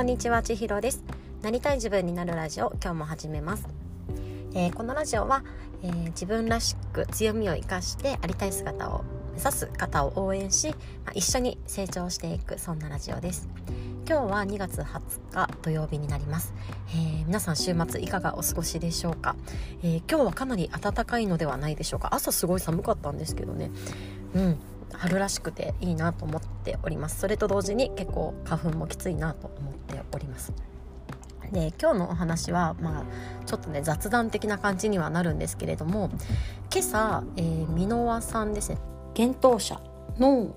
こんにちは千尋です。なりたい自分になるラジオ今日も始めます、えー、このラジオは、えー、自分らしく強みを生かしてありたい姿を目指す方を応援し、まあ、一緒に成長していくそんなラジオです。今日は2月20日土曜日になります、えー、皆さん週末いかがお過ごしでしょうか、えー、今日はかなり暖かいのではないでしょうか？朝すごい寒かったんですけどね。うん。春らしくていいなと思っております。それと同時に結構花粉もきついなと思っております。で今日のお話は、まあ、ちょっとね雑談的な感じにはなるんですけれども今朝、えー、箕輪さんですね。幻冬舎の、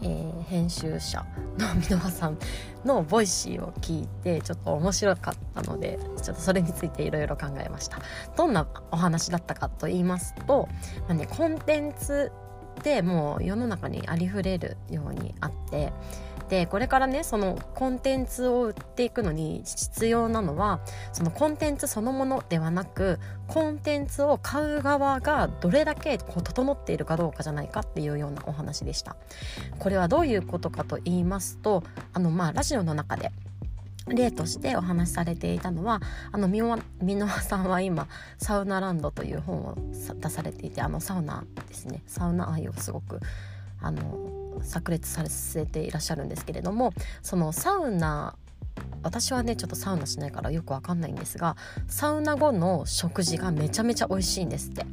えー、編集者の箕輪さんのボイシーを聞いてちょっと面白かったのでちょっとそれについていろいろ考えました。どんなお話だったかと言いますと、まあね、コンテンツってもう世の中にありふれるようにあってでこれからねそのコンテンツを売っていくのに必要なのはそのコンテンツそのものではなくコンテンツを買う側がどれだけこう整っているかどうかじゃないかっていうようなお話でした。これはどういうことかと言いますとあのまあラジオの中で例としてお話しされていたのはあの箕輪さんは今「サウナランド」という本を出されていてあのサウナですね。サウナ愛をすごくあの炸裂させていらっしゃるんですけれどもそのサウナ私はねちょっとサウナしないからよくわかんないんですがサウナ後の食事がめちゃめちゃ美味しいんですって。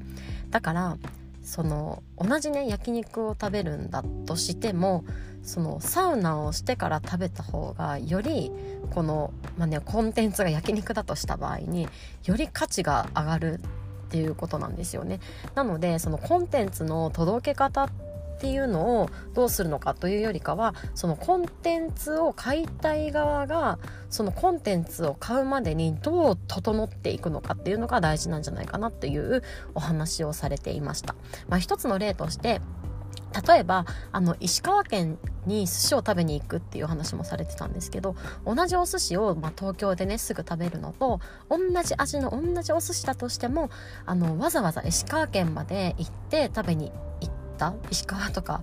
だからその同じね焼肉を食べるんだとしてもそのサウナをしてから食べた方がよりこの、まあね、コンテンツが焼肉だとした場合により価値が上がるっていうことなんですよね。なのでそのコンテンツの届け方っっていうのをどうするのかというよりかはそのコンテンツを買いたい側がそのコンテンツを買うまでにどう整っていくのかっていうのが大事なんじゃないかなっていうお話をされていました。まあ、一つの例として例えばあの石川県に寿司を食べに行くっていう話もされてたんですけど同じお寿司を、まあ、東京でねすぐ食べるのと同じ味の同じお寿司だとしてもあのわざわざ石川県まで行って食べにった？石川とか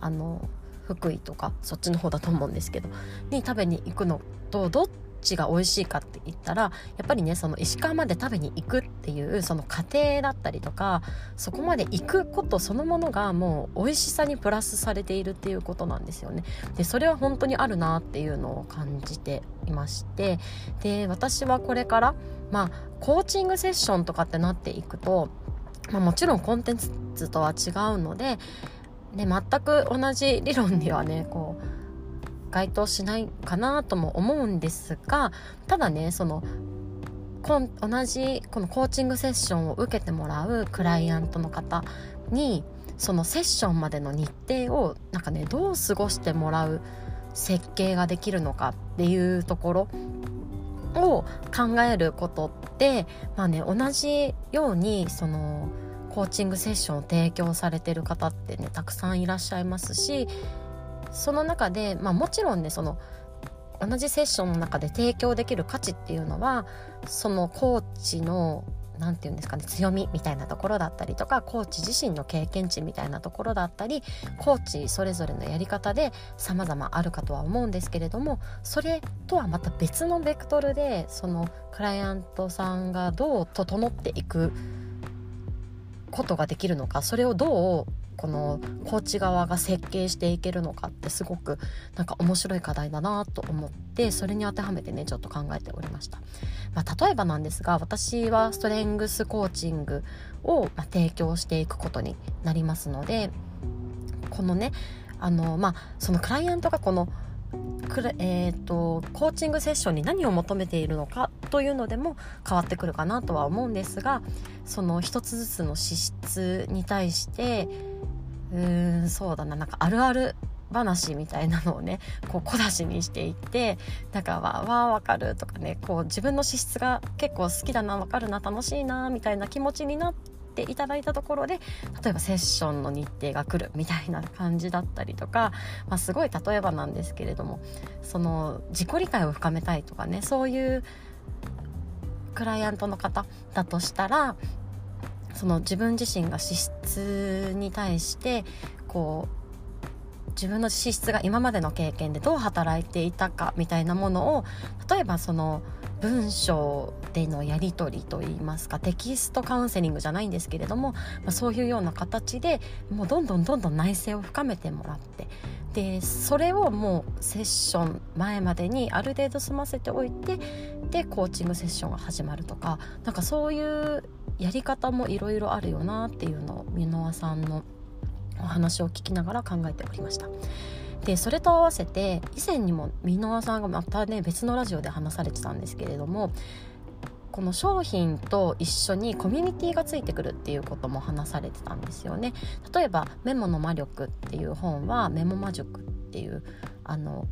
あの福井とかそっちの方だと思うんですけどに食べに行くのとどっちが美味しいかって言ったらやっぱりねその石川まで食べに行くっていうその過程だったりとかそこまで行くことそのものがもう美味しさにプラスされているっていうことなんですよね。でそれは本当にあるなっていうのを感じていましてで私はこれからまあコーチングセッションとかってなっていくと、まあ、もちろんコンテンツとは違うのでで全く同じ理論にはねこう該当しないかなとも思うんですがただねその同じこのコーチングセッションを受けてもらうクライアントの方にそのセッションまでの日程をなんかねどう過ごしてもらう設計ができるのかっていうところを考えることってまあね同じようにそのコーチングセッションを提供されてる方ってねたくさんいらっしゃいますしその中で、まあ、もちろんねその同じセッションの中で提供できる価値っていうのはそのコーチの何て言うんですかね強みみたいなところだったりとかコーチ自身の経験値みたいなところだったりコーチそれぞれのやり方で様々あるかとは思うんですけれどもそれとはまた別のベクトルでそのクライアントさんがどう整っていくことができるのかそれをどうこのコーチ側が設計していけるのかってすごくなんか面白い課題だなと思ってそれに当てはめてねちょっと考えておりました、まあ、例えばなんですが私はストレングスコーチングを、ま提供していくことになりますのでこのねあのまあそのクライアントがこのえーと、コーチングセッションに何を求めているのかというのでも変わってくるかなとは思うんですがその一つずつの資質に対してうーんそうだな。なんかあるある話みたいなのをねこう小出しにしていってなんかわわわかるとかねこう自分の資質が結構好きだなわかるな楽しいなみたいな気持ちになっていただいたところで例えばセッションの日程が来るみたいな感じだったりとか、まあ、すごい例えばなんですけれどもその自己理解を深めたいとかねそういうクライアントの方だとしたらその自分自身が資質に対してこう自分の資質が今までの経験でどう働いていたかみたいなものを例えばその文章でのやり取りといいますかテキストカウンセリングじゃないんですけれども、まあ、そういうような形でもうどんどんどんどん内省を深めてもらってでそれをもうセッション前までにある程度済ませておいてでコーチングセッションが始まるとかなんかそういうやり方もいろいろあるよなっていうのを箕輪さんのお話を聞きながら考えておりました。でそれと合わせて以前にも箕輪さんがまたね別のラジオで話されてたんですけれどもこの商品と一緒にコミュニティがついてくるっていうことも話されてたんですよね。例えば「メモの魔力」っていう本はメモ魔術っていうあの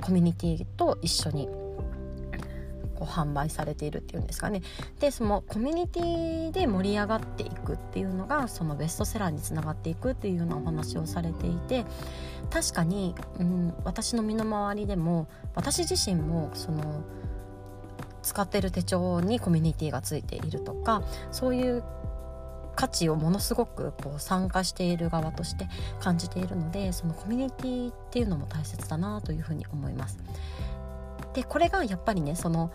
コミュニティと一緒にこう販売されているっていうんですかねでそのコミュニティで盛り上がっていくっていうのがそのベストセラーにつながっていくっていうようなお話をされていて確かに、うん、私の身の回りでも私自身もその使ってる手帳にコミュニティがついているとかそういう価値をものすごくこう参加している側として感じているのでそのコミュニティっていうのも大切だなというふうに思います。でこれがやっぱりねその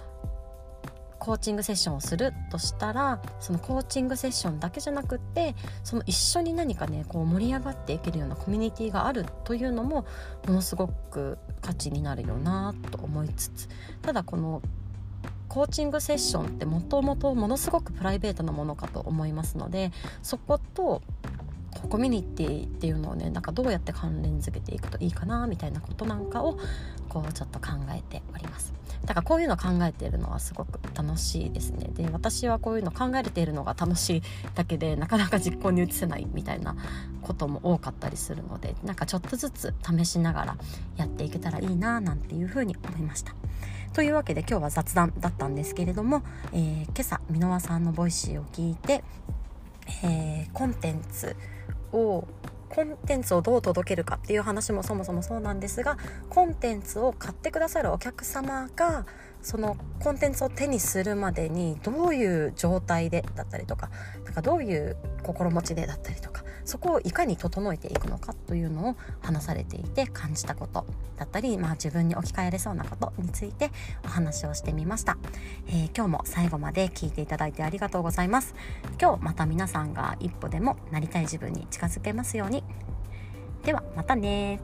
コーチングセッションをするとしたらそのコーチングセッションだけじゃなくってその一緒に何かねこう盛り上がっていけるようなコミュニティがあるというのもものすごく価値になるよなと思いつつただこのコーチングセッションってもともとものすごくプライベートなものかと思いますのでそことコミュニティっていうのをねなんかどうやって関連づけていくといいかなみたいなことなんかをこうちょっと考えております。だからこういうの考えているのはすごく楽しいですね。で私はこういうの考えているのが楽しいだけでなかなか実行に移せないみたいなことも多かったりするのでなんかちょっとずつ試しながらやっていけたらいいななんていうふうに思いました。というわけで今日は雑談だったんですけれども、えー、今朝箕輪さんのボイシーを聞いて、えー、コンテンツをコンテンツをどう届けるかっていう話もそもそもそうなんですがコンテンツを買ってくださるお客様がそのコンテンツを手にするまでにどういう状態でだったりとかなんかどういう心持ちでだったりとかそこをいかに整えていくのかというのを話されていて感じたことだったり、まあ、自分に置き換えれそうなことについてお話をしてみました、えー、今日も最後まで聞いていただいてありがとうございます。今日また皆さんが一歩でもなりたい自分に近づけますように。ではまたね